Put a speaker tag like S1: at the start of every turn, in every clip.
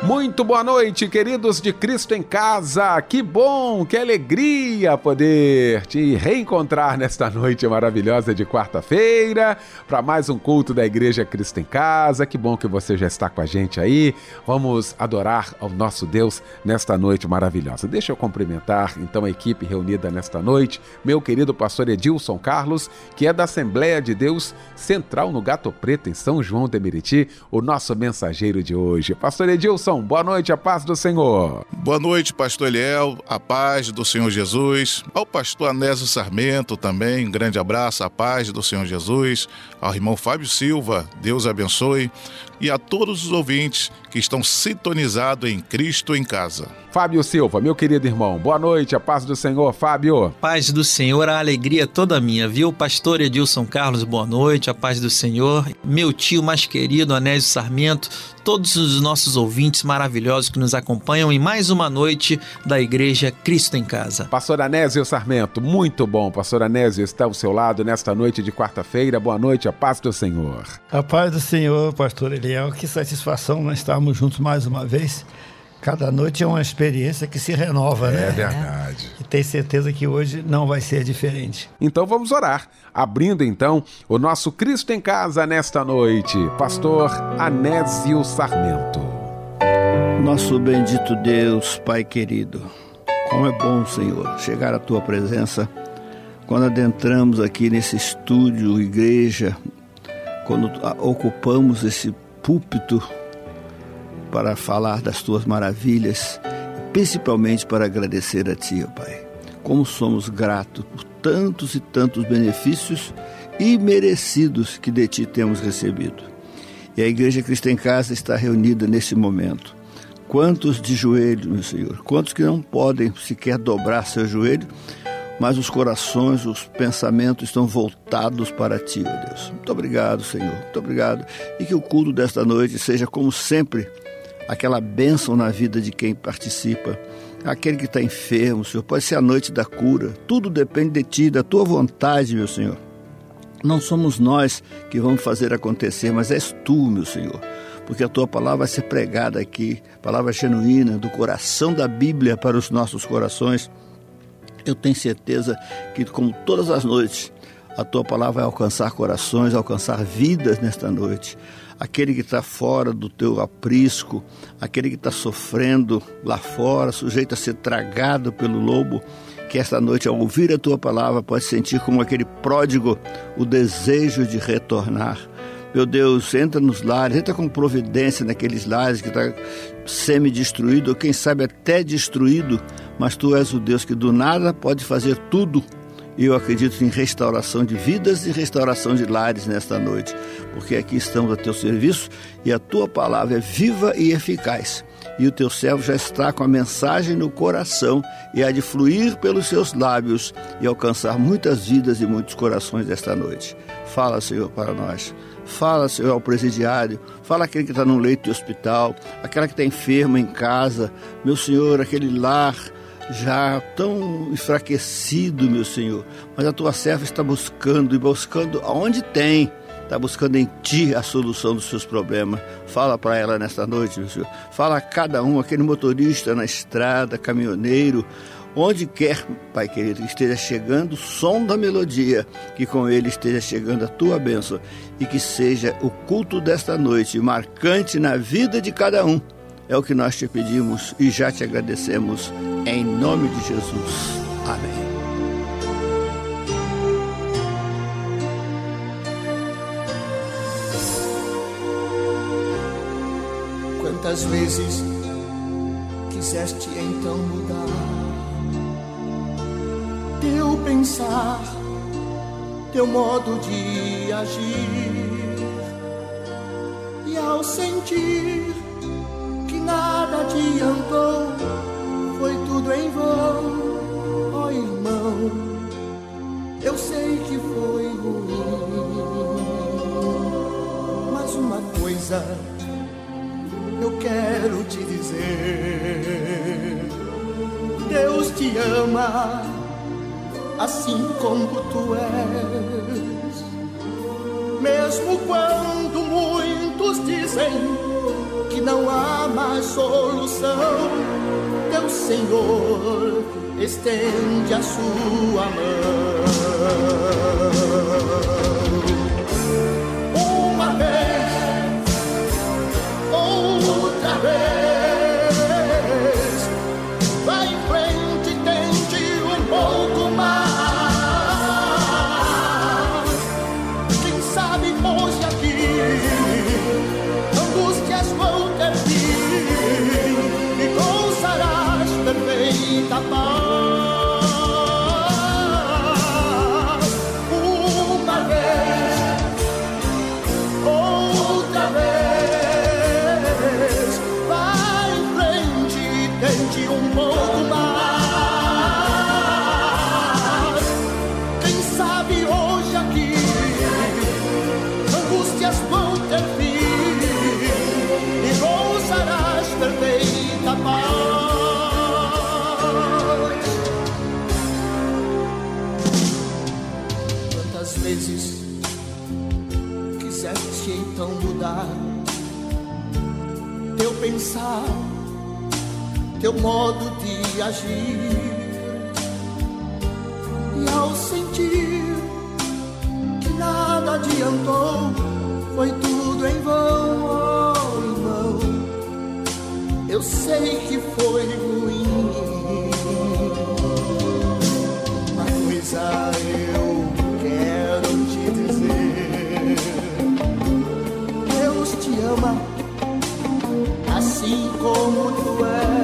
S1: Muito boa noite, queridos de Cristo em Casa. Que bom, que alegria poder te reencontrar nesta noite maravilhosa de quarta-feira para mais um culto da Igreja Cristo em Casa. Que bom que você já está com a gente aí. Vamos adorar ao nosso Deus nesta noite maravilhosa. Deixa eu cumprimentar então a equipe reunida nesta noite, meu querido pastor Edilson Carlos, que é da Assembleia de Deus Central no Gato Preto, em São João de Meriti, o nosso mensageiro de hoje. Pastor Edilson, boa noite, a paz do Senhor.
S2: Boa noite, pastor Eliel, a paz do Senhor Jesus. Ao pastor Anésio Sarmento também, um grande abraço, a paz do Senhor Jesus. Ao irmão Fábio Silva, Deus abençoe. E a todos os ouvintes que estão sintonizados em Cristo em casa.
S1: Fábio Silva, meu querido irmão, boa noite, a paz do Senhor, Fábio.
S3: Paz do Senhor, a alegria toda minha, viu? Pastor Edilson Carlos, boa noite, a paz do Senhor. Meu tio mais querido, Anésio Sarmento, todos os nossos ouvintes maravilhosos que nos acompanham em mais uma noite da Igreja Cristo em Casa.
S1: Pastor Anésio Sarmento, muito bom. Pastor Anésio está ao seu lado nesta noite de quarta-feira. Boa noite, a paz do Senhor.
S4: A paz do Senhor, pastor Eliel. Que satisfação nós estarmos juntos mais uma vez. Cada noite é uma experiência que se renova,
S1: é
S4: né?
S1: É verdade.
S4: E tenho certeza que hoje não vai ser diferente.
S1: Então vamos orar, abrindo então o nosso Cristo em Casa nesta noite. Pastor Anésio Sarmento.
S4: Nosso bendito Deus, Pai querido, como é bom, Senhor, chegar à tua presença quando adentramos aqui nesse estúdio, igreja, quando ocupamos esse púlpito para falar das tuas maravilhas, principalmente para agradecer a ti, ó Pai. Como somos gratos por tantos e tantos benefícios imerecidos que de ti temos recebido. E a Igreja Cristã em Casa está reunida nesse momento. Quantos de joelho, meu Senhor? Quantos que não podem sequer dobrar seu joelho, mas os corações, os pensamentos estão voltados para ti, ó Deus. Muito obrigado, Senhor. Muito obrigado. E que o culto desta noite seja, como sempre, aquela bênção na vida de quem participa, aquele que está enfermo, Senhor. Pode ser a noite da cura. Tudo depende de Ti, da Tua vontade, meu Senhor. Não somos nós que vamos fazer acontecer, mas és Tu, meu Senhor. Porque a Tua palavra vai ser pregada aqui, palavra genuína, do coração da Bíblia para os nossos corações. Eu tenho certeza que, como todas as noites, a Tua palavra vai alcançar corações, alcançar vidas nesta noite aquele que está fora do teu aprisco, aquele que está sofrendo lá fora, sujeito a ser tragado pelo lobo, que esta noite, ao ouvir a tua palavra, pode sentir como aquele pródigo o desejo de retornar. Meu Deus, entra nos lares, entra com providência naqueles lares que está semi-destruído, ou quem sabe até destruído, mas tu és o Deus que do nada pode fazer tudo e eu acredito em restauração de vidas e restauração de lares nesta noite, porque aqui estamos a teu serviço e a tua palavra é viva e eficaz. E o teu servo já está com a mensagem no coração e há de fluir pelos seus lábios e alcançar muitas vidas e muitos corações esta noite. Fala, Senhor, para nós. Fala, Senhor, ao presidiário. Fala aquele que está no leito de hospital, aquela que está enferma em casa. Meu Senhor, aquele lar já tão enfraquecido, meu Senhor, mas a tua serva está buscando e buscando aonde tem, está buscando em ti a solução dos seus problemas. Fala para ela nesta noite, meu Senhor. Fala a cada um, aquele motorista na estrada, caminhoneiro, onde quer, Pai querido, que esteja chegando o som da melodia, que com ele esteja chegando a tua bênção e que seja o culto desta noite marcante na vida de cada um é o que nós te pedimos e já te agradecemos. Em nome de Jesus. Amém.
S5: Quantas vezes quiseste então mudar teu pensar, teu modo de agir, e ao sentir nada adiantou, que não há mais solução, teu Senhor estende a sua mão. Pensar, teu modo de agir. E ao sentir que nada adiantou, foi tudo em vão, oh irmão. Eu sei que foi ruim. Como tu és.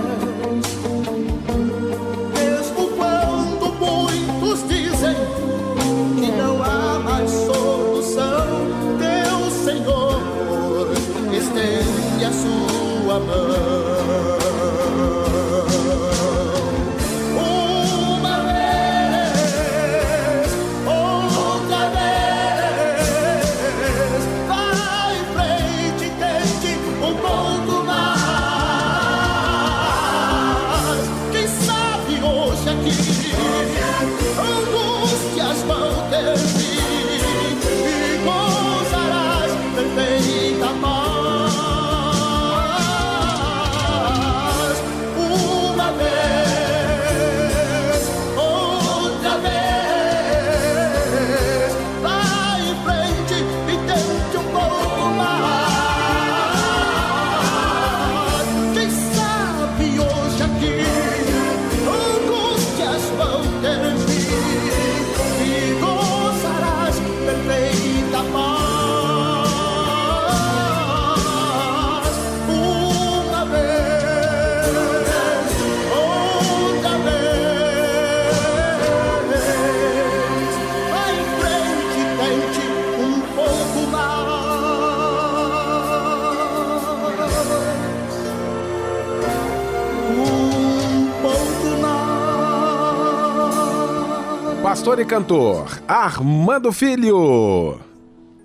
S1: Pastor e cantor Armando Filho.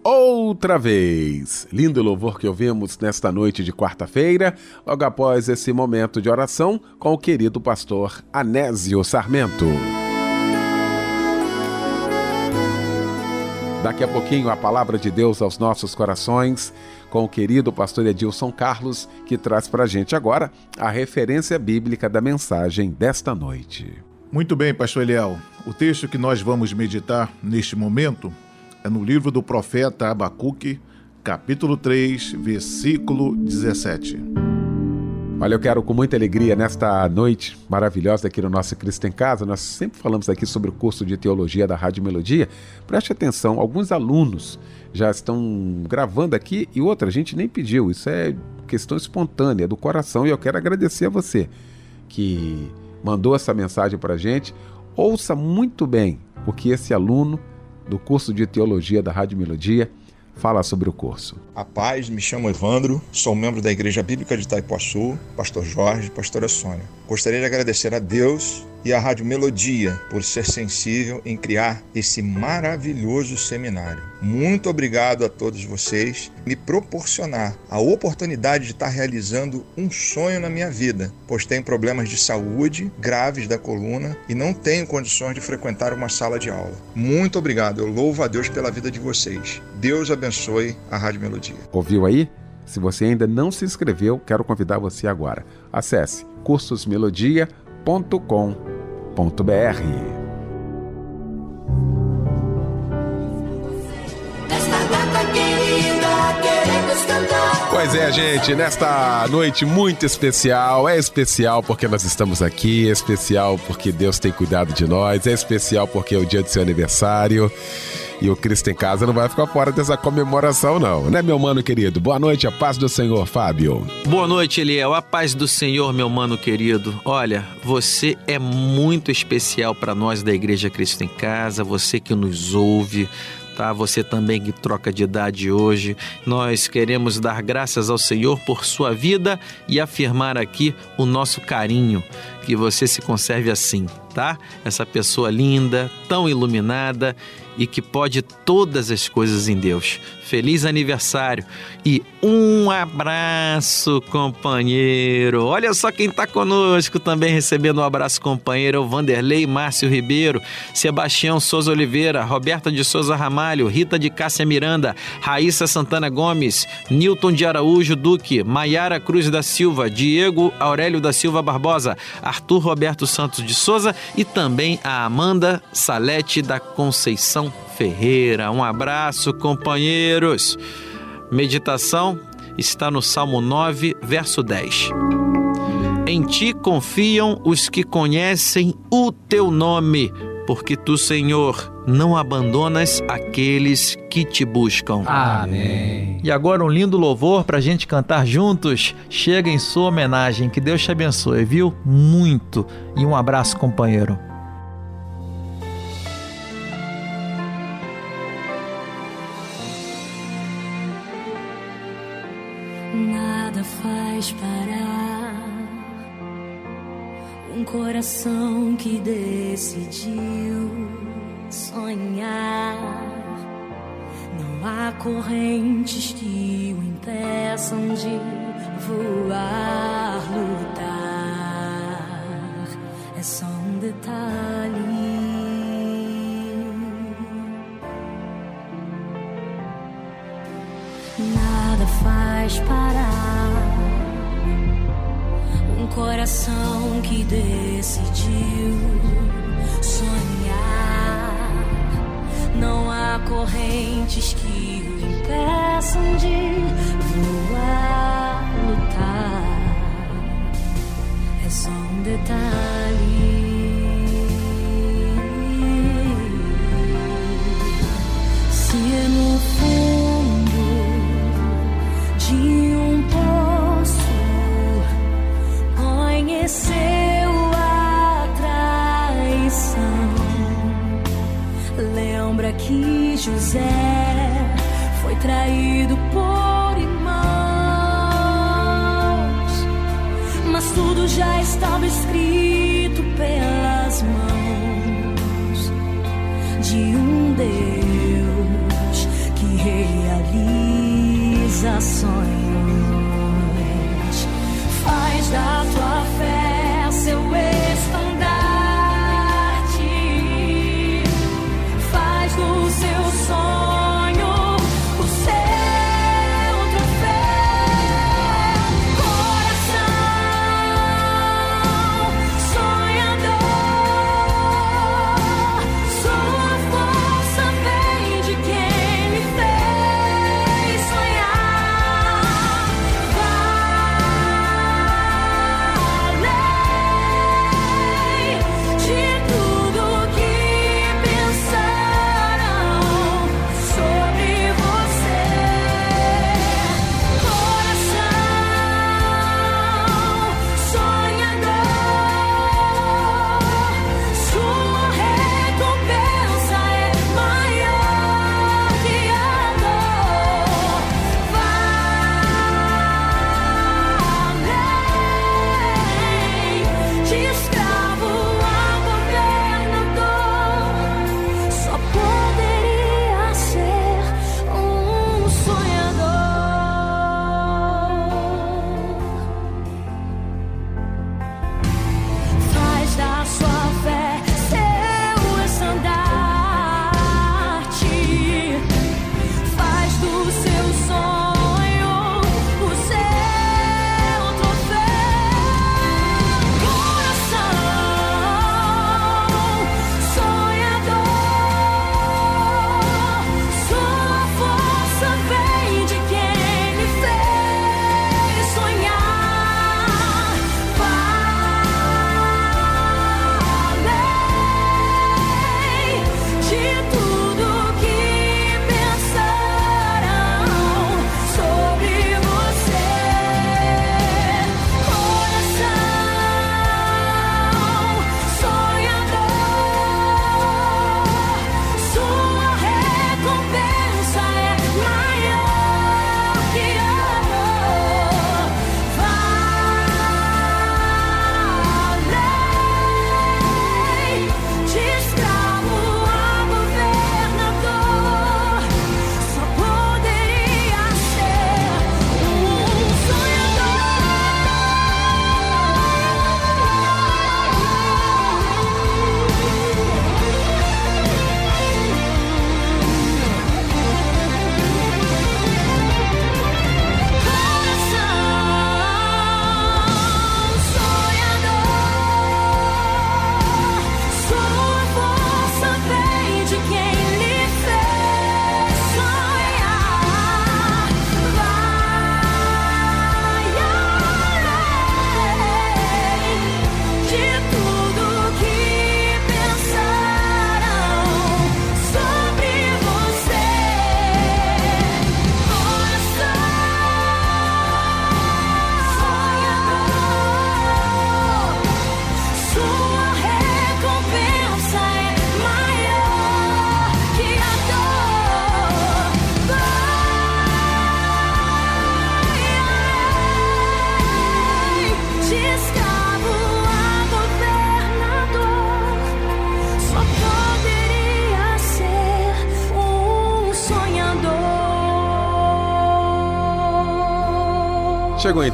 S1: Outra vez. Lindo louvor que ouvimos nesta noite de quarta-feira, logo após esse momento de oração com o querido pastor Anésio Sarmento. Daqui a pouquinho a palavra de Deus aos nossos corações com o querido pastor Edilson Carlos, que traz para gente agora a referência bíblica da mensagem desta noite.
S2: Muito bem, pastor Eliel. O texto que nós vamos meditar neste momento é no livro do profeta Abacuque, capítulo 3, versículo 17.
S1: Olha, eu quero com muita alegria nesta noite maravilhosa aqui no nosso Cristo em Casa. Nós sempre falamos aqui sobre o curso de teologia da Rádio Melodia. Preste atenção, alguns alunos já estão gravando aqui e outra, a gente nem pediu. Isso é questão espontânea, do coração. E eu quero agradecer a você que mandou essa mensagem para a gente. Ouça muito bem o que esse aluno do curso de teologia da Rádio Melodia fala sobre o curso.
S6: A paz, me chamo Evandro, sou membro da Igreja Bíblica de Itaipuaçu, pastor Jorge, pastora Sônia. Gostaria de agradecer a Deus e à Rádio Melodia por ser sensível em criar esse maravilhoso seminário. Muito obrigado a todos vocês me proporcionar a oportunidade de estar realizando um sonho na minha vida, pois tenho problemas de saúde graves da coluna e não tenho condições de frequentar uma sala de aula. Muito obrigado. Eu louvo a Deus pela vida de vocês. Deus abençoe a Rádio Melodia.
S1: Ouviu aí? Se você ainda não se inscreveu, quero convidar você agora. Acesse cursosmelodia.com.br. Pois é, gente, nesta noite muito especial, é especial porque nós estamos aqui, é especial porque Deus tem cuidado de nós, é especial porque é o dia do seu aniversário. E o Cristo em Casa não vai ficar fora dessa comemoração, não, né, meu mano querido? Boa noite, a paz do Senhor, Fábio.
S3: Boa noite, Eliel. A paz do Senhor, meu mano querido. Olha, você é muito especial para nós da Igreja Cristo em Casa, você que nos ouve tá? Você também que troca de idade hoje. Nós queremos dar graças ao Senhor por sua vida e afirmar aqui o nosso carinho, que você se conserve assim, tá? Essa pessoa linda, tão iluminada e que pode todas as coisas em Deus. Feliz aniversário e um abraço, companheiro. Olha só quem está conosco também recebendo um abraço, companheiro: Vanderlei Márcio Ribeiro, Sebastião Souza Oliveira, Roberta de Souza Ramalho, Rita de Cássia Miranda, Raíssa Santana Gomes, Newton de Araújo Duque, Maiara Cruz da Silva, Diego Aurélio da Silva Barbosa, Arthur Roberto Santos de Souza e também a Amanda Salete da Conceição Ferreira. Um abraço, companheiros. Meditação está no Salmo 9, verso 10. Em ti confiam os que conhecem o teu nome, porque tu, Senhor, não abandonas aqueles que te buscam.
S7: Amém.
S3: E agora um lindo louvor para a gente cantar juntos. Chega em sua homenagem. Que Deus te abençoe, viu? Muito. E um abraço, companheiro.
S8: Faz parar um coração que decidiu sonhar. Não há correntes que o impeçam de voar, lutar. É só um detalhe. Nada faz parar coração que decidiu sonhar. Não há correntes que o impeçam de voar, lutar. É só um detalhe.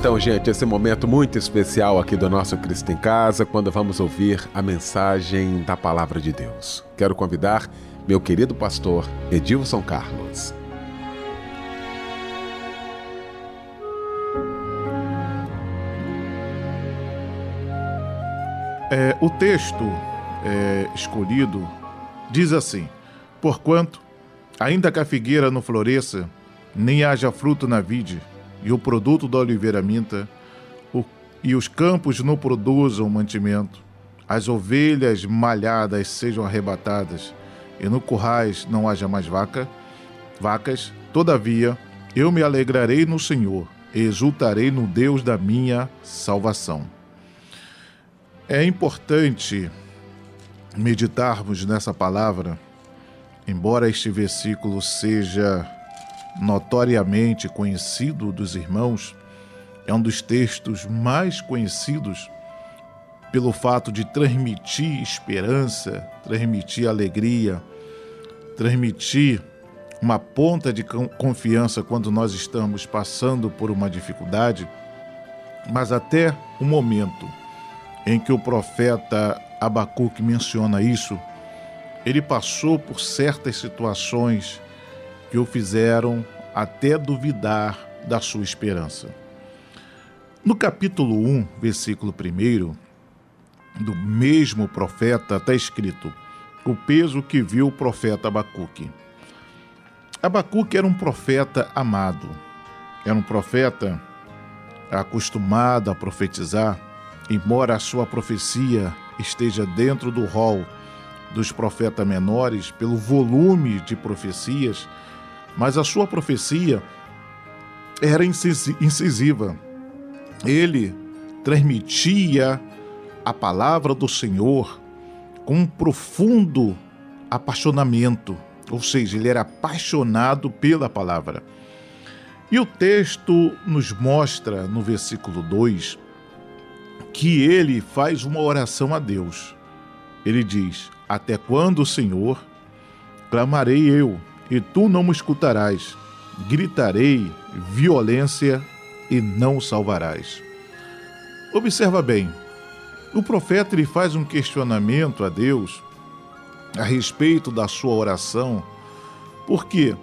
S1: Então, gente, esse momento muito especial aqui do nosso Cristo em Casa, quando vamos ouvir a mensagem da Palavra de Deus. Quero convidar meu querido pastor Edilson Carlos.
S2: É, o texto é, escolhido diz assim: Porquanto, ainda que a figueira não floresça, nem haja fruto na vide, e o produto da oliveira minta, o, e os campos não produzam mantimento, as ovelhas malhadas sejam arrebatadas, e no currais não haja mais vaca, vacas, todavia eu me alegrarei no Senhor, e exultarei no Deus da minha salvação. É importante meditarmos nessa palavra, embora este versículo seja notoriamente conhecido dos irmãos, é um dos textos mais conhecidos pelo fato de transmitir esperança, transmitir alegria, transmitir uma ponta de confiança quando nós estamos passando por uma dificuldade, mas até o momento em que o profeta Abacuque menciona isso, ele passou por certas situações que o fizeram até duvidar da sua esperança. No capítulo 1, versículo 1, do mesmo profeta está escrito: o peso que viu o profeta Abacuque. Abacuque era um profeta amado, era um profeta acostumado a profetizar, embora a sua profecia esteja dentro do rol dos profetas menores, pelo volume de profecias, mas a sua profecia era incisiva. Ele transmitia a palavra do Senhor com um profundo apaixonamento, ou seja, ele era apaixonado pela palavra. E o texto nos mostra no versículo 2 que ele faz uma oração a Deus. Ele diz: Até quando, Senhor, clamarei eu, e tu não me escutarás? Gritarei violência e não salvarás. Observa bem, o profeta ele faz um questionamento a Deus a respeito da sua oração, porque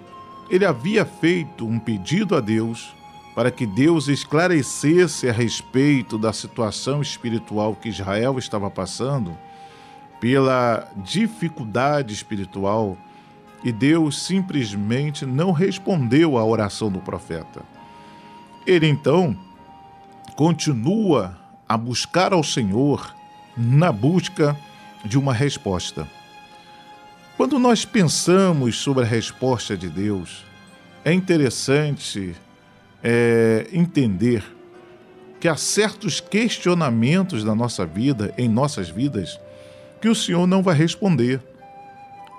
S2: ele havia feito um pedido a Deus para que Deus esclarecesse a respeito da situação espiritual que Israel estava passando, pela dificuldade espiritual, e Deus simplesmente não respondeu à oração do profeta. Ele então continua a buscar ao Senhor na busca de uma resposta. Quando nós pensamos sobre a resposta de Deus, é interessante é, entender que há certos questionamentos na nossa vida, em nossas vidas, que o Senhor não vai responder.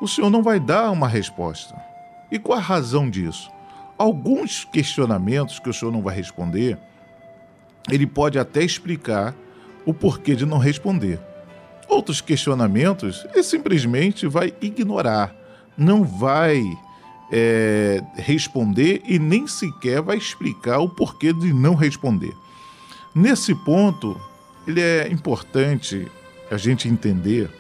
S2: O Senhor não vai dar uma resposta. E qual a razão disso? Alguns questionamentos que o Senhor não vai responder, ele pode até explicar o porquê de não responder. Outros questionamentos, ele simplesmente vai ignorar, não vai é, responder e nem sequer vai explicar o porquê de não responder. Nesse ponto, ele é importante a gente entender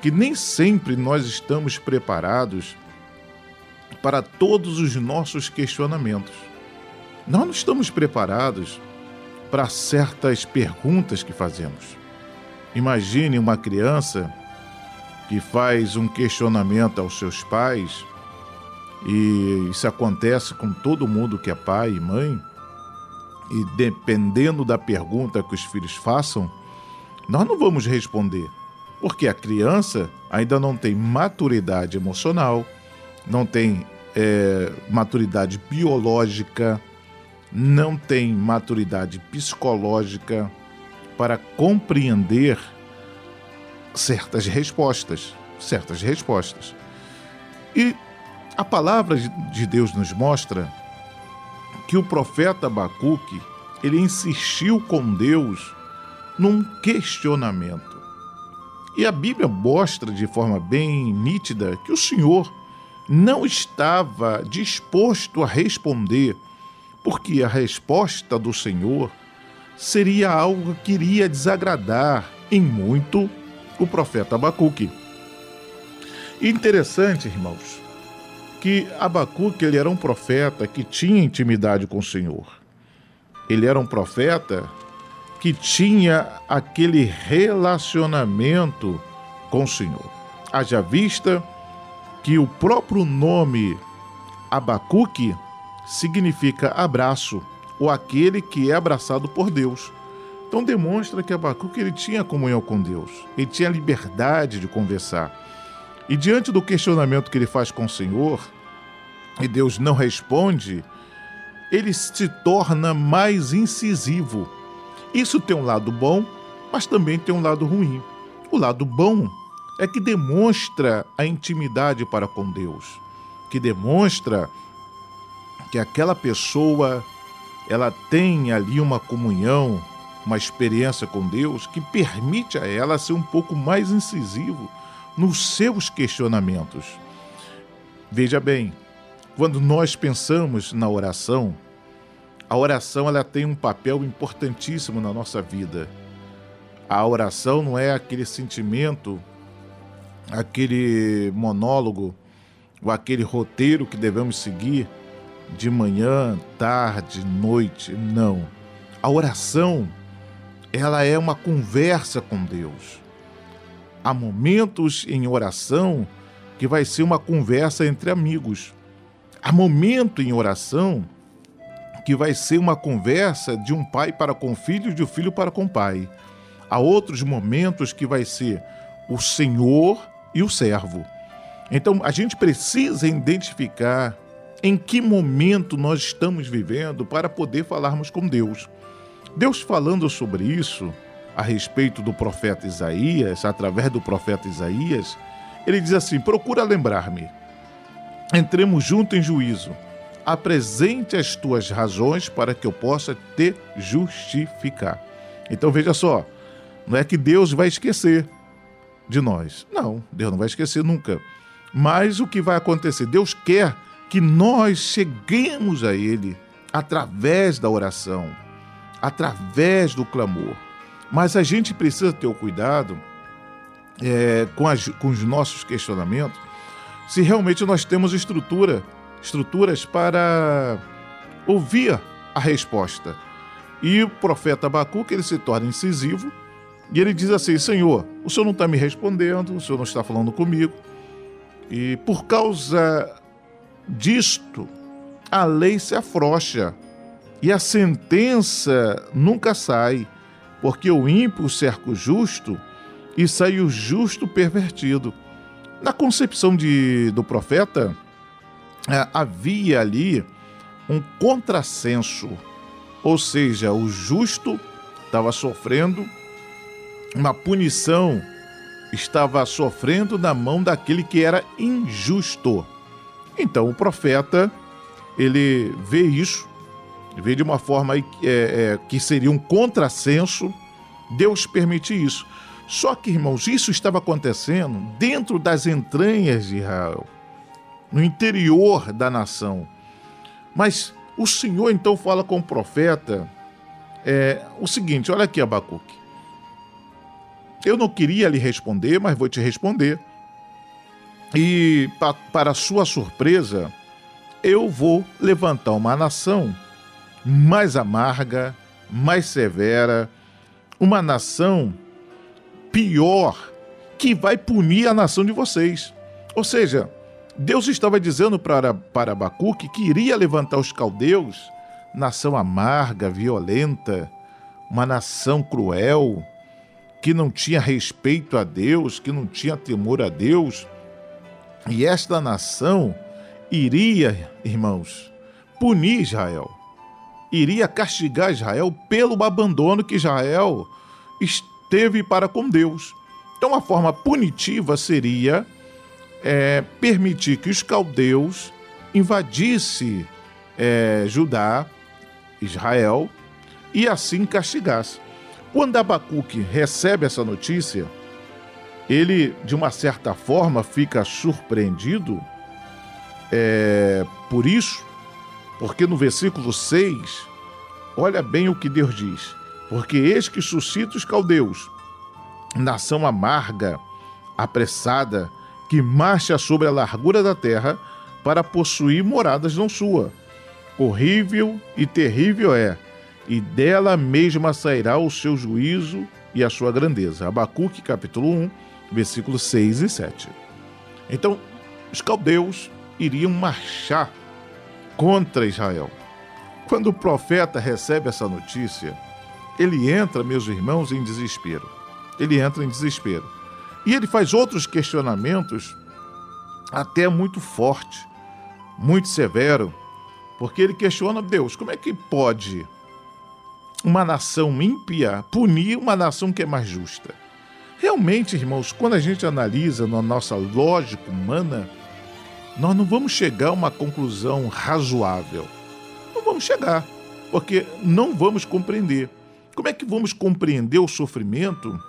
S2: que nem sempre nós estamos preparados para todos os nossos questionamentos. Nós não estamos preparados para certas perguntas que fazemos. Imagine uma criança que faz um questionamento aos seus pais e isso acontece com todo mundo que é pai e mãe. E dependendo da pergunta que os filhos façam, nós não vamos responder, porque a criança ainda não tem maturidade emocional, não tem é, maturidade biológica, não tem maturidade psicológica para compreender certas respostas, certas respostas. E a palavra de Deus nos mostra que o profeta Abacuque, ele insistiu com Deus num questionamento. E a Bíblia mostra de forma bem nítida que o Senhor não estava disposto a responder, porque a resposta do Senhor seria algo que iria desagradar em muito o profeta Abacuque. Interessante, irmãos, que Abacuque ele era um profeta que tinha intimidade com o Senhor. Ele era um profeta que tinha aquele relacionamento com o Senhor. Haja vista que o próprio nome Abacuque significa abraço, ou aquele que é abraçado por Deus. Então demonstra que Abacuque ele tinha comunhão com Deus, ele tinha liberdade de conversar. E diante do questionamento que ele faz com o Senhor, e Deus não responde, ele se torna mais incisivo. Isso tem um lado bom, mas também tem um lado ruim. O lado bom é que demonstra a intimidade para com Deus, que demonstra que aquela pessoa ela tem ali uma comunhão, uma experiência com Deus que permite a ela ser um pouco mais incisivo nos seus questionamentos. Veja bem, quando nós pensamos na oração, a oração ela tem um papel importantíssimo na nossa vida. A oração não é aquele sentimento, aquele monólogo ou aquele roteiro que devemos seguir de manhã, tarde, noite, não. A oração, ela é uma conversa com Deus. Há momentos em oração que vai ser uma conversa entre amigos. Há momento em oração que vai ser uma conversa de um pai para com o filho e de um filho para com o pai. Há outros momentos que vai ser o Senhor e o servo. Então a gente precisa identificar em que momento nós estamos vivendo para poder falarmos com Deus. Deus falando sobre isso a respeito do profeta Isaías, através do profeta Isaías, ele diz assim: Procura lembrar-me, entremos juntos em juízo, apresente as tuas razões para que eu possa te justificar. Então veja só, não é que Deus vai esquecer de nós. Não, Deus não vai esquecer nunca. Mas o que vai acontecer? Deus quer que nós cheguemos a Ele através da oração, através do clamor. Mas a gente precisa ter o cuidado é, com, as, com os nossos questionamentos, se realmente nós temos estrutura, estruturas para ouvir a resposta. E o profeta Abacuque ele se torna incisivo e ele diz assim: Senhor, o senhor não está me respondendo, o senhor não está falando comigo. E por causa disto, a lei se afrouxa e a sentença nunca sai, porque o ímpio cerca o justo e sai o justo pervertido. Na concepção de, do profeta, havia ali um contrassenso, ou seja, o justo estava sofrendo uma punição, estava sofrendo na mão daquele que era injusto. Então o profeta ele vê isso, vê de uma forma é, é, que seria um contrassenso. Deus permite isso. Só que, irmãos, isso estava acontecendo dentro das entranhas de Israel, no interior da nação. Mas o Senhor então fala com o profeta é, o seguinte: olha aqui, Abacuque. Eu não queria lhe responder, mas vou te responder. E, pa, para sua surpresa, eu vou levantar uma nação mais amarga, mais severa, uma nação pior que vai punir a nação de vocês. Ou seja, Deus estava dizendo para, para Abacuque que iria levantar os caldeus, nação amarga, violenta, uma nação cruel, que não tinha respeito a Deus, que não tinha temor a Deus e esta nação iria, irmãos, punir Israel, iria castigar Israel pelo abandono que Israel esteve para com Deus. Então, a forma punitiva seria é, permitir que os caldeus invadissem é, Judá, Israel, e assim castigasse. Quando Abacuque recebe essa notícia, ele, de uma certa forma, fica surpreendido é, por isso, Porque no versículo 6, olha bem o que Deus diz. Porque eis que suscita os caldeus, nação amarga, apressada, que marcha sobre a largura da terra para possuir moradas não sua. Horrível e terrível é, e dela mesma sairá o seu juízo e a sua grandeza. Abacuque, capítulo 1, versículos 6 e 7. Então, os caldeus iriam marchar contra Israel. Quando o profeta recebe essa notícia, ele entra, meus irmãos, em desespero. Ele entra em desespero. E ele faz outros questionamentos, até muito forte, muito severo, porque ele questiona Deus: como é que pode uma nação ímpia punir uma nação que é mais justa? Realmente, irmãos, quando a gente analisa na nossa lógica humana, nós não vamos chegar a uma conclusão razoável. Não vamos chegar, porque não vamos compreender. Como é que vamos compreender o sofrimento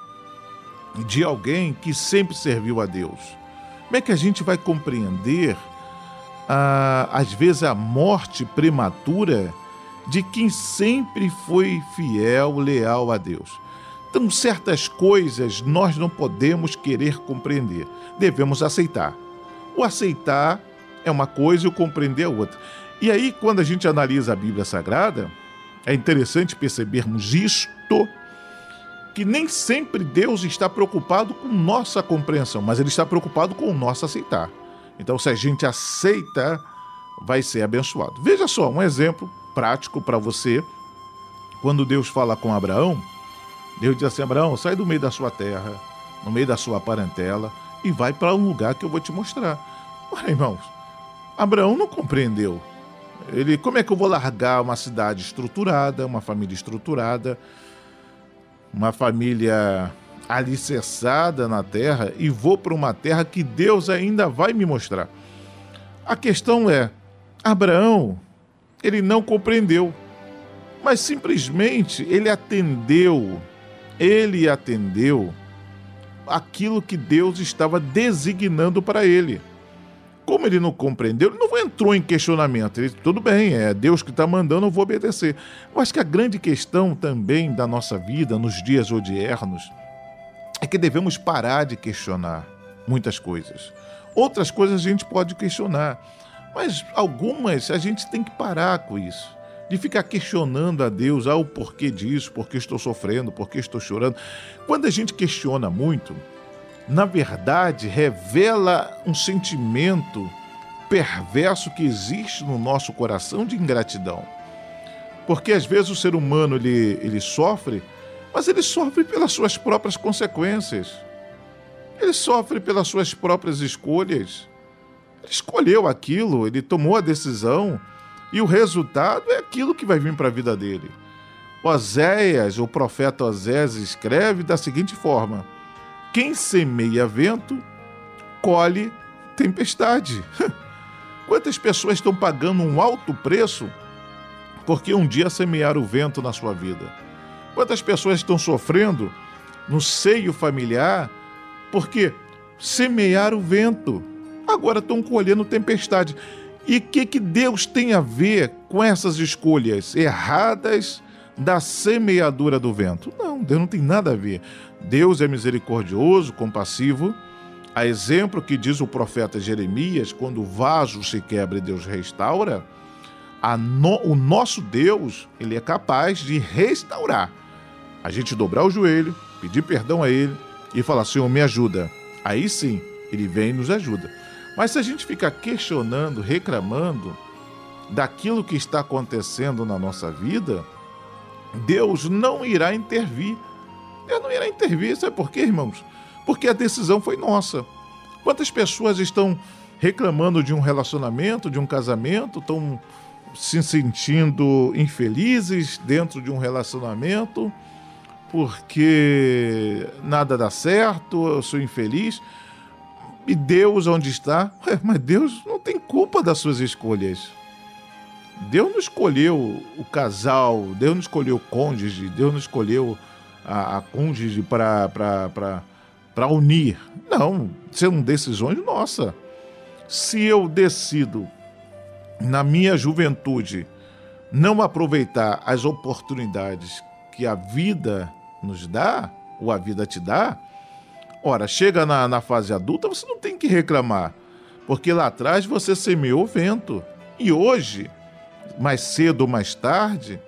S2: de alguém que sempre serviu a Deus? Como é que a gente vai compreender, ah, às vezes, a morte prematura de quem sempre foi fiel, leal a Deus? Então, certas coisas nós não podemos querer compreender, devemos aceitar. O aceitar é uma coisa e o compreender é outra. E aí, quando a gente analisa a Bíblia Sagrada, é interessante percebermos isto, que nem sempre Deus está preocupado com nossa compreensão, mas Ele está preocupado com o nosso aceitar. Então, se a gente aceita, vai ser abençoado. Veja só, um exemplo prático para você. Quando Deus fala com Abraão, Deus diz assim: Abraão, sai do meio da sua terra, no meio da sua parentela, e vai para um lugar que eu vou te mostrar. Olha, irmãos, Abraão não compreendeu. Ele, como é que eu vou largar uma cidade estruturada, uma família estruturada, uma família alicerçada na terra e vou para uma terra que Deus ainda vai me mostrar? A questão é, Abraão, ele não compreendeu, mas simplesmente ele atendeu, ele atendeu aquilo que Deus estava designando para ele. Como ele não compreendeu, ele não entrou em questionamento. Ele, tudo bem, é Deus que está mandando, eu vou obedecer. Eu acho que a grande questão também da nossa vida, nos dias odiernos, é que devemos parar de questionar muitas coisas. Outras coisas a gente pode questionar, mas algumas a gente tem que parar com isso. De ficar questionando a Deus, ah, o porquê disso, por que estou sofrendo, por que estou chorando. Quando a gente questiona muito, na verdade, revela um sentimento perverso que existe no nosso coração de ingratidão. Porque às vezes o ser humano ele, ele sofre, mas ele sofre pelas suas próprias consequências. Ele sofre pelas suas próprias escolhas. Ele escolheu aquilo, ele tomou a decisão e o resultado é aquilo que vai vir para a vida dele. Oséias, o profeta Oséias, escreve da seguinte forma: quem semeia vento, colhe tempestade. Quantas pessoas estão pagando um alto preço porque um dia semearam o vento na sua vida? Quantas pessoas estão sofrendo no seio familiar porque semearam o vento, agora estão colhendo tempestade? E o que, que Deus tem a ver com essas escolhas erradas da semeadura do vento? Não, Deus não tem nada a ver. Deus é misericordioso, compassivo, a exemplo que diz o profeta Jeremias, quando o vaso se quebra e Deus restaura, no, o nosso Deus, ele é capaz de restaurar. A gente dobrar o joelho, pedir perdão a ele e falar: Senhor, me ajuda. Aí sim, ele vem e nos ajuda. Mas se a gente ficar questionando, reclamando daquilo que está acontecendo na nossa vida, Deus não irá intervir eu não irá intervir. Sabe por quê, irmãos? Porque a decisão foi nossa. Quantas pessoas estão reclamando de um relacionamento, de um casamento, estão se sentindo infelizes dentro de um relacionamento porque nada dá certo, eu sou infeliz. E Deus onde está? Ué, mas Deus não tem culpa das suas escolhas. Deus não escolheu o casal, Deus não escolheu o cônjuge, Deus não escolheu a, a cônjuge para unir. Não, são decisões nossas. Se eu decido na minha juventude, não aproveitar as oportunidades que a vida nos dá, ou a vida te dá, ora, chega na, na fase adulta, você não tem que reclamar, porque lá atrás você semeou vento. E hoje, mais cedo ou mais tarde,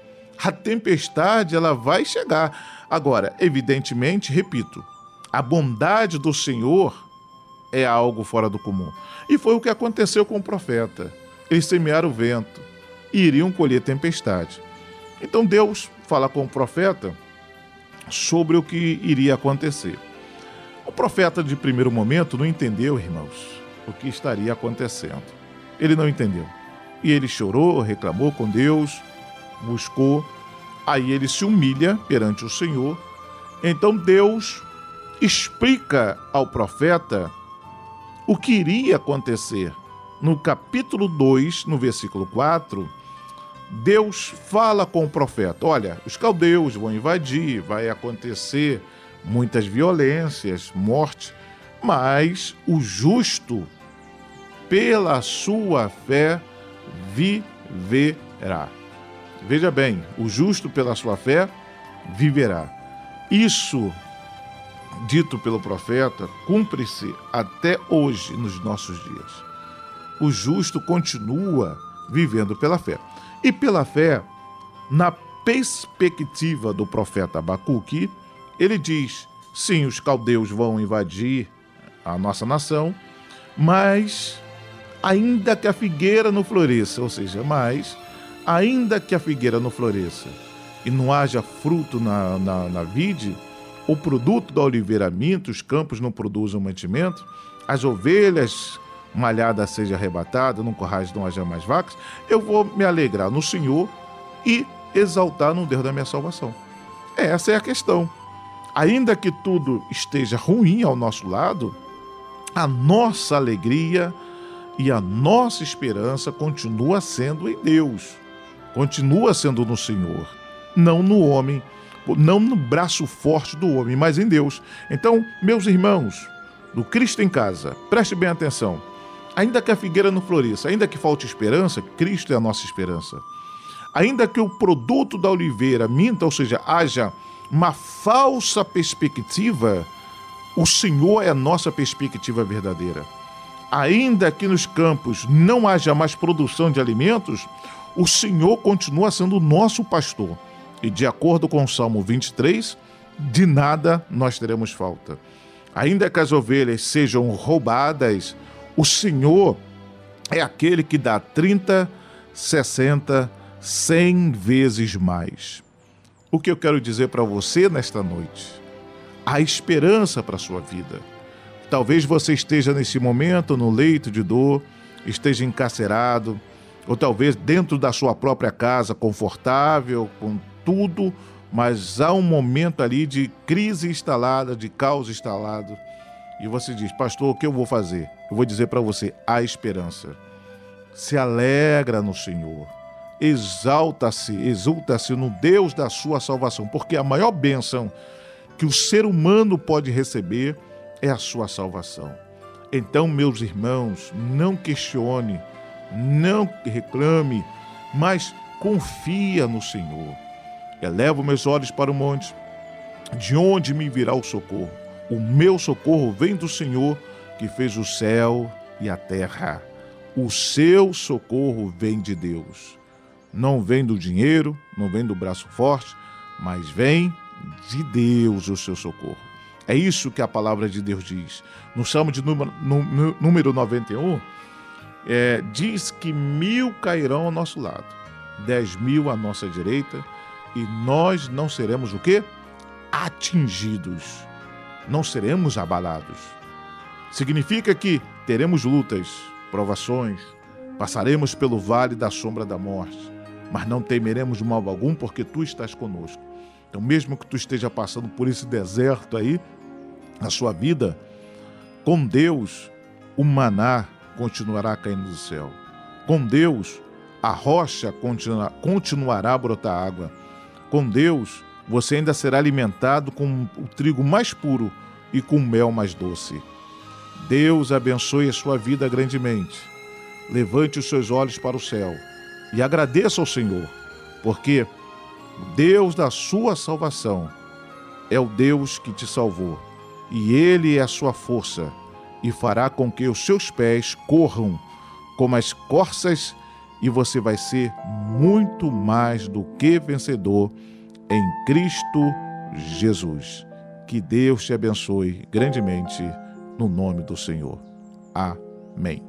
S2: a tempestade ela vai chegar. Agora, evidentemente, repito, a bondade do Senhor é algo fora do comum. E foi o que aconteceu com o profeta. Eles semearam o vento e iriam colher tempestade. Então Deus fala com o profeta sobre o que iria acontecer. O profeta, de primeiro momento, não entendeu, irmãos, o que estaria acontecendo. Ele não entendeu. E ele chorou, reclamou com Deus, buscou. Aí ele se humilha perante o Senhor. Então Deus explica ao profeta o que iria acontecer. No capítulo 2, no versículo 4, Deus fala com o profeta: Olha, os caldeus vão invadir, vai acontecer muitas violências, morte, mas o justo, pela sua fé, viverá. Veja bem, o justo pela sua fé viverá. Isso dito pelo profeta cumpre-se até hoje nos nossos dias. O justo continua vivendo pela fé. E pela fé, na perspectiva do profeta Abacuque, ele diz: sim, os caldeus vão invadir a nossa nação, mas ainda que a figueira não floresça, ou seja, mas ainda que a figueira não floresça e não haja fruto na, na, na vide, o produto da oliveira minta, os campos não produzam mantimento, as ovelhas malhada seja arrebatada, num corrais não haja mais vacas, eu vou me alegrar no Senhor e exaltar no Deus da minha salvação. Essa é a questão. Ainda que tudo esteja ruim ao nosso lado, a nossa alegria e a nossa esperança continua sendo em Deus, continua sendo no Senhor, não no homem, não no braço forte do homem, mas em Deus. Então, meus irmãos, do Cristo em casa, preste bem atenção. Ainda que a figueira não floresça, ainda que falte esperança, Cristo é a nossa esperança. Ainda que o produto da oliveira minta, ou seja, haja uma falsa perspectiva, o Senhor é a nossa perspectiva verdadeira. Ainda que nos campos não haja mais produção de alimentos, o Senhor continua sendo o nosso pastor. E de acordo com o Salmo 23, de nada nós teremos falta. Ainda que as ovelhas sejam roubadas, o Senhor é aquele que dá 30, 60, 100 vezes mais. O que eu quero dizer para você nesta noite? Há esperança para a sua vida. Talvez você esteja nesse momento no leito de dor, esteja encarcerado, ou talvez dentro da sua própria casa, confortável, com tudo, mas há um momento ali de crise instalada, de caos instalado e você diz, pastor, o que eu vou fazer? Eu vou dizer para você: há esperança. Se alegra no Senhor. Exalta-se, exulta-se no Deus da sua salvação, porque a maior bênção que o ser humano pode receber é a sua salvação. Então, meus irmãos, não questione, não reclame, mas confia no Senhor. Elevo meus olhos para o monte, de onde me virá o socorro? O meu socorro vem do Senhor que fez o céu e a terra. O seu socorro vem de Deus. Não vem do dinheiro, não vem do braço forte, mas vem de Deus o seu socorro. É isso que a palavra de Deus diz. No Salmo de número, número 91, é, diz que mil cairão ao nosso lado, dez mil à nossa direita, e nós não seremos o quê? Atingidos não seremos abalados. Significa que teremos lutas, provações, passaremos pelo vale da sombra da morte, mas não temeremos mal algum, porque tu estás conosco. Então, mesmo que tu esteja passando por esse deserto aí, na sua vida, com Deus, o maná continuará caindo do céu. Com Deus, a rocha continua, continuará a brotar água. Com Deus, você ainda será alimentado com o trigo mais puro e com o mel mais doce. Deus abençoe a sua vida grandemente.
S8: levante os seus olhos para o céu e agradeça ao Senhor, porque Deus da sua salvação é o Deus que te salvou, e Ele é a sua força, e fará com que os seus pés corram como as corças, e você vai ser muito mais do que vencedor em Cristo Jesus. Que Deus te abençoe grandemente, no nome do Senhor. Amém.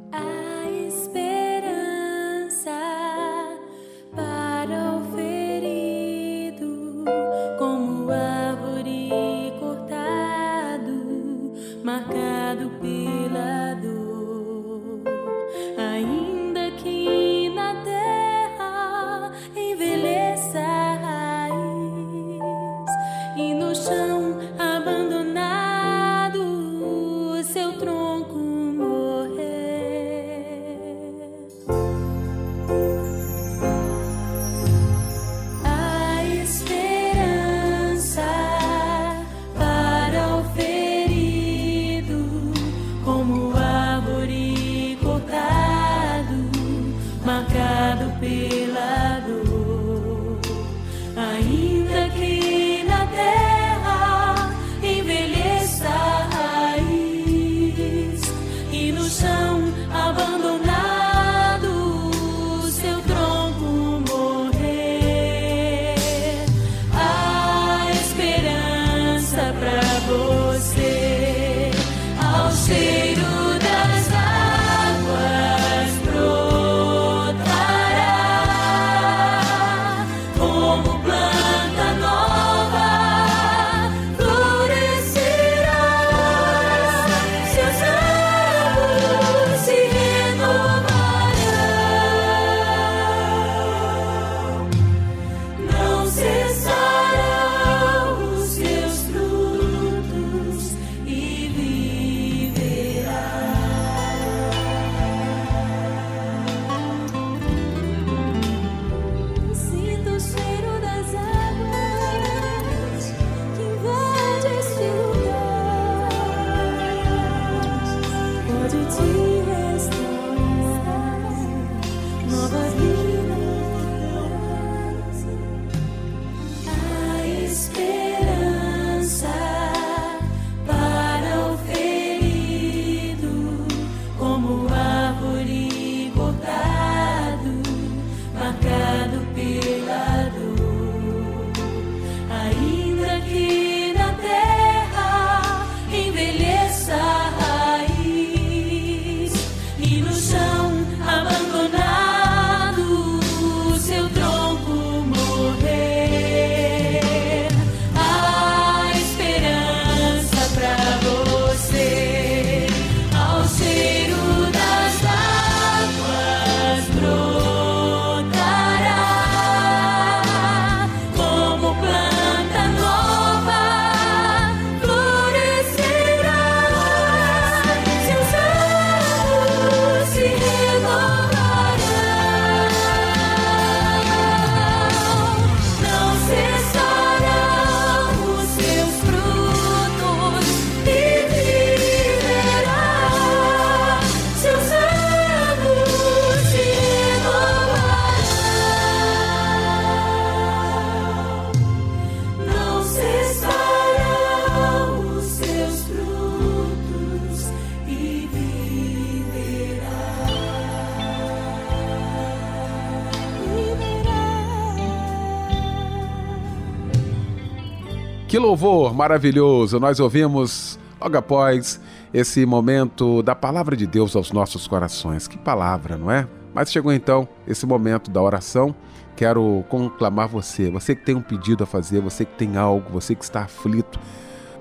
S9: Que
S1: louvor maravilhoso! Nós ouvimos logo após esse momento da palavra de Deus aos nossos corações. Que palavra, não é? Mas chegou então esse momento da oração. Quero conclamar você, você que tem um pedido a fazer, você que tem algo, você que está aflito,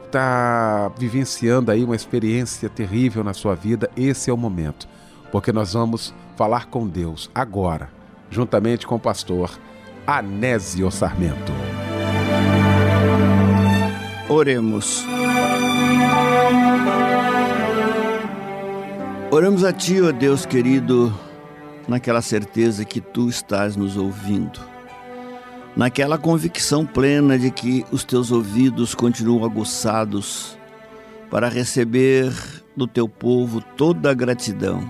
S1: está vivenciando aí uma experiência terrível na sua vida, esse é o momento, porque nós vamos falar com Deus agora, juntamente com o pastor Anésio Sarmento.
S4: Oremos. Oramos a Ti, ó Deus querido, naquela certeza que Tu estás nos ouvindo, naquela convicção plena de que os Teus ouvidos continuam aguçados para receber do Teu povo toda a gratidão,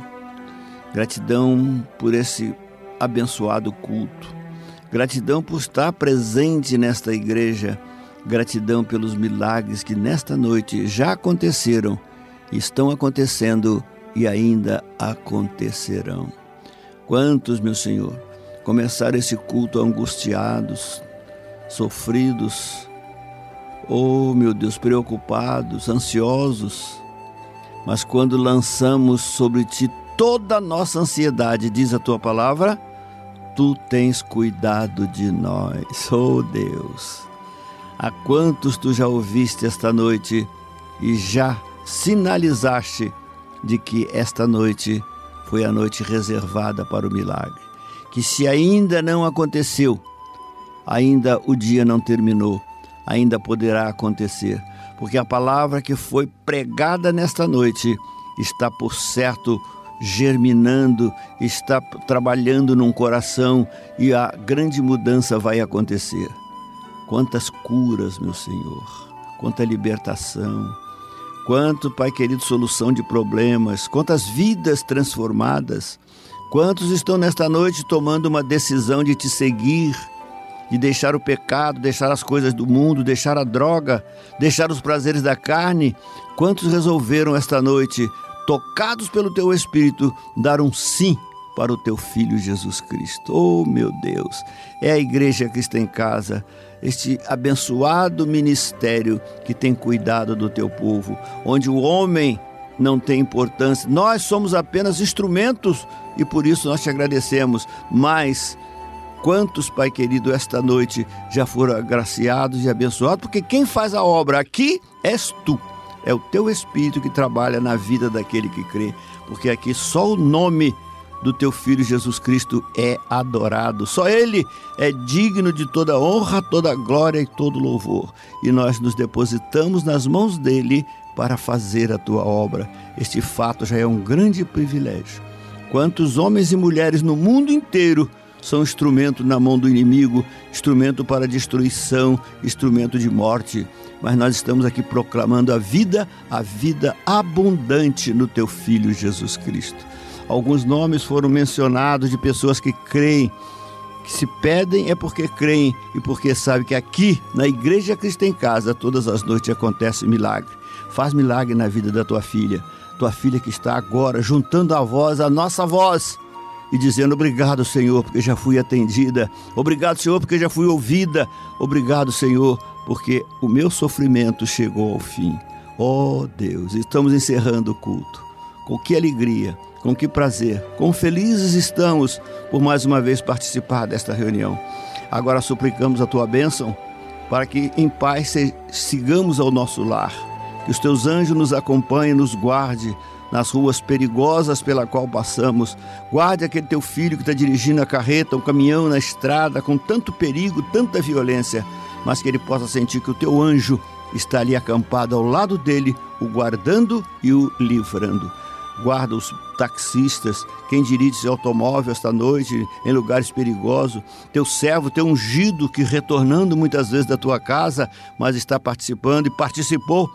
S4: Gratidão por esse abençoado culto. Gratidão por estar presente nesta igreja. Gratidão pelos milagres que nesta noite já aconteceram, estão acontecendo e ainda acontecerão. Quantos, meu Senhor, começaram esse culto angustiados, sofridos, oh meu Deus, preocupados, ansiosos, mas quando lançamos sobre ti toda a nossa ansiedade, diz a tua palavra, tu tens cuidado de nós, oh Deus. A quantos tu já ouviste esta noite e já sinalizaste de que esta noite foi a noite reservada para o milagre. Que se ainda não aconteceu, ainda o dia não terminou, ainda poderá acontecer, porque a palavra que foi pregada nesta noite está por certo germinando, está trabalhando num coração e a grande mudança vai acontecer. Quantas curas, meu Senhor, quanta libertação, quanto, Pai querido, solução de problemas, quantas vidas transformadas. Quantos estão nesta noite tomando uma decisão de te seguir, de deixar o pecado, deixar as coisas do mundo, deixar a droga, deixar os prazeres da carne? Quantos resolveram esta noite tocados pelo teu Espírito, dar um sim para o teu Filho Jesus Cristo. Oh, meu Deus, é a Igreja Cristo em Casa, este abençoado ministério que tem cuidado do teu povo, onde o homem não tem importância, nós somos apenas instrumentos e por isso nós te agradecemos, mas. Quantos, Pai querido, esta noite já foram agraciados e abençoados? Porque quem faz a obra aqui és tu. É o teu espírito que trabalha na vida daquele que crê, porque aqui só o nome do teu filho Jesus Cristo é adorado. Só ele é digno de toda honra, toda glória e todo louvor. E nós nos depositamos nas mãos dele para fazer a tua obra. Este fato já é um grande privilégio. Quantos homens e mulheres no mundo inteiro são instrumento na mão do inimigo, instrumento para destruição, instrumento de morte mas nós estamos aqui proclamando a vida, a vida abundante no teu filho Jesus Cristo. Alguns nomes foram mencionados de pessoas que creem, que se pedem é porque creem e porque sabem que aqui na Igreja Cristo em Casa todas as noites acontece milagre. Faz milagre na vida da tua filha, tua filha que está agora juntando a voz, a nossa voz e dizendo: Obrigado, Senhor, porque já fui atendida. Obrigado, Senhor, porque já fui ouvida. Obrigado, Senhor, porque o meu sofrimento chegou ao fim. Oh Deus, estamos encerrando o culto. Com que alegria, com que prazer, com felizes estamos por mais uma vez participar desta reunião. Agora suplicamos a tua bênção para que em paz sigamos ao nosso lar. Que os teus anjos nos acompanhem, nos guarde nas ruas perigosas pela qual passamos. Guarde aquele teu filho que está dirigindo a carreta, o caminhão na estrada, com tanto perigo, tanta violência mas que ele possa sentir que o teu anjo está ali acampado ao lado dele, o guardando e o livrando. Guarda os taxistas, quem dirige seu automóvel esta noite em lugares perigosos, teu servo, teu ungido que retornando muitas vezes da tua casa, mas está participando e participou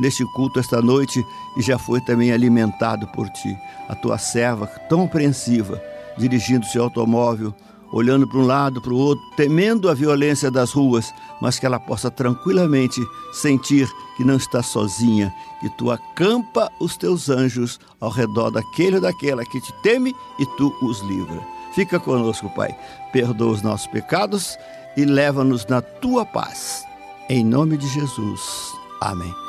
S4: neste culto esta noite e já foi também alimentado por ti. A tua serva tão apreensiva, dirigindo seu automóvel, olhando para um lado, para o outro, temendo a violência das ruas, mas que ela possa tranquilamente sentir que não está sozinha, que tu acampa os teus anjos ao redor daquele ou daquela que te teme e tu os livra. Fica conosco, Pai. Perdoa os nossos pecados e leva-nos na tua paz. Em nome de Jesus. Amém.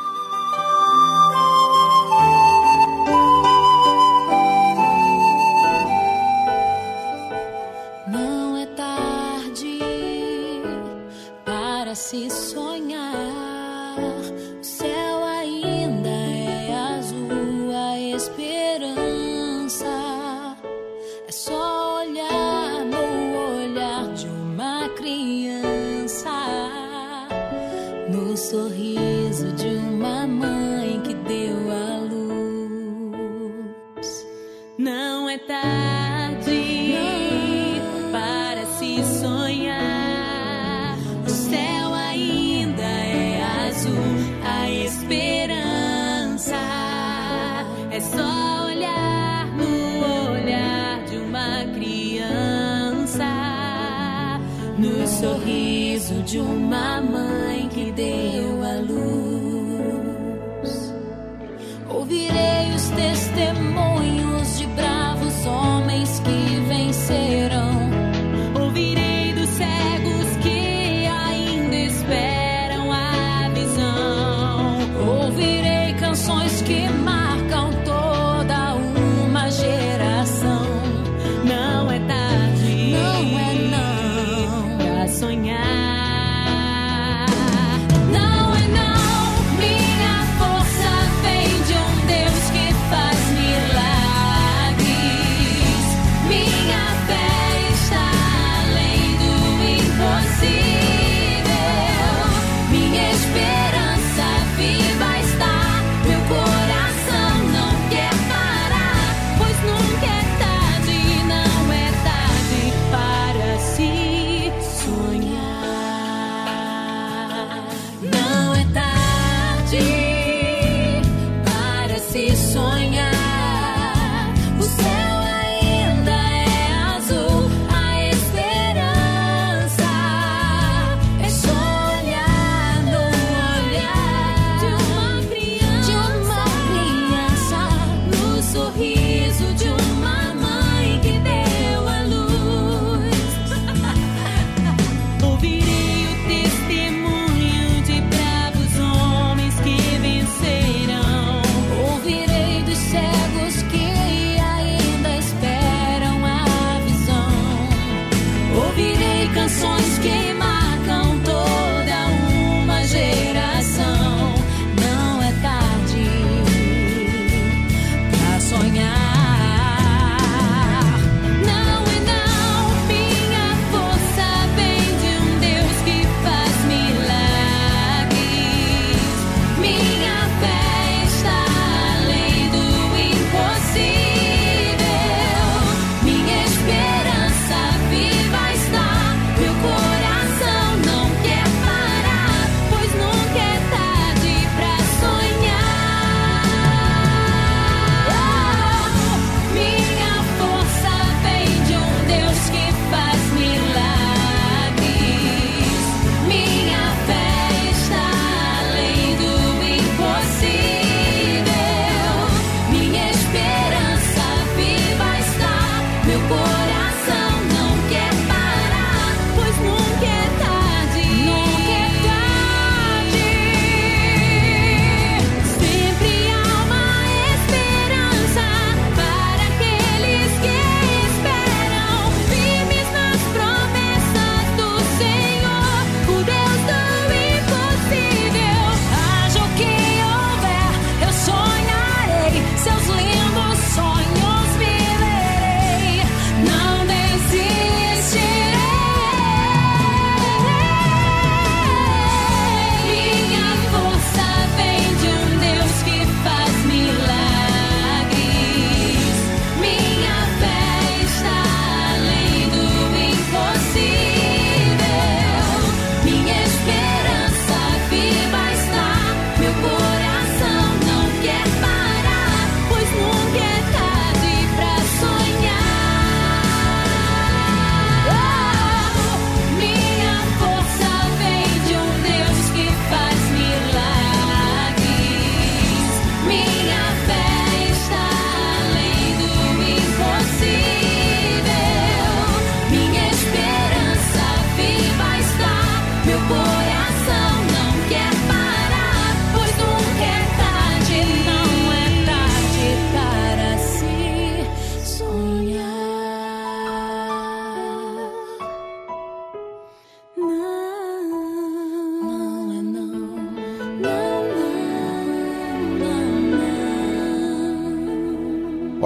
S8: you mine.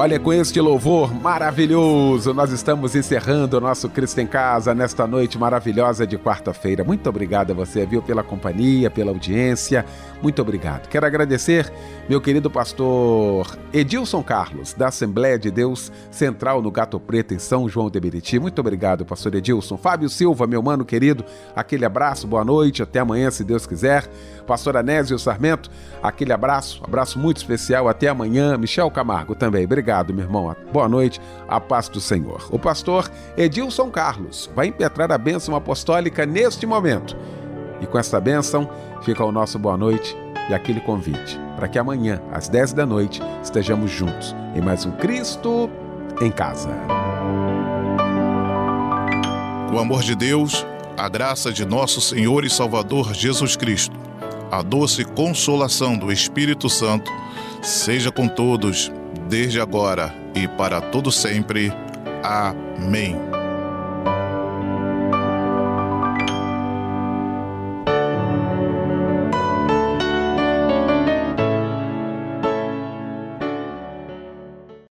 S1: Olha, com este louvor maravilhoso, nós estamos encerrando o nosso Cristo em Casa nesta noite maravilhosa de quarta-feira. Muito obrigado a você, viu, pela companhia, pela audiência. Muito obrigado. Quero agradecer meu querido pastor Edilson Carlos, da Assembleia de Deus Central no Gato Preto, em São João de Meriti. Muito obrigado, pastor Edilson. Fábio Silva, meu mano querido, aquele abraço, boa noite, até amanhã, se Deus quiser. Pastor Anésio Sarmento, aquele abraço, abraço muito especial. Até amanhã. Michel Camargo também. Obrigado, meu irmão. Boa noite. A paz do Senhor. O pastor Edilson Carlos vai impetrar a bênção apostólica neste momento. E com esta bênção fica o nosso boa noite e aquele convite para que amanhã, às 10 da noite, estejamos juntos em mais um Cristo em Casa.
S2: O amor de Deus, a graça de nosso Senhor e Salvador Jesus Cristo, a doce consolação do Espírito Santo, seja com todos, desde agora e para todo sempre. Amém.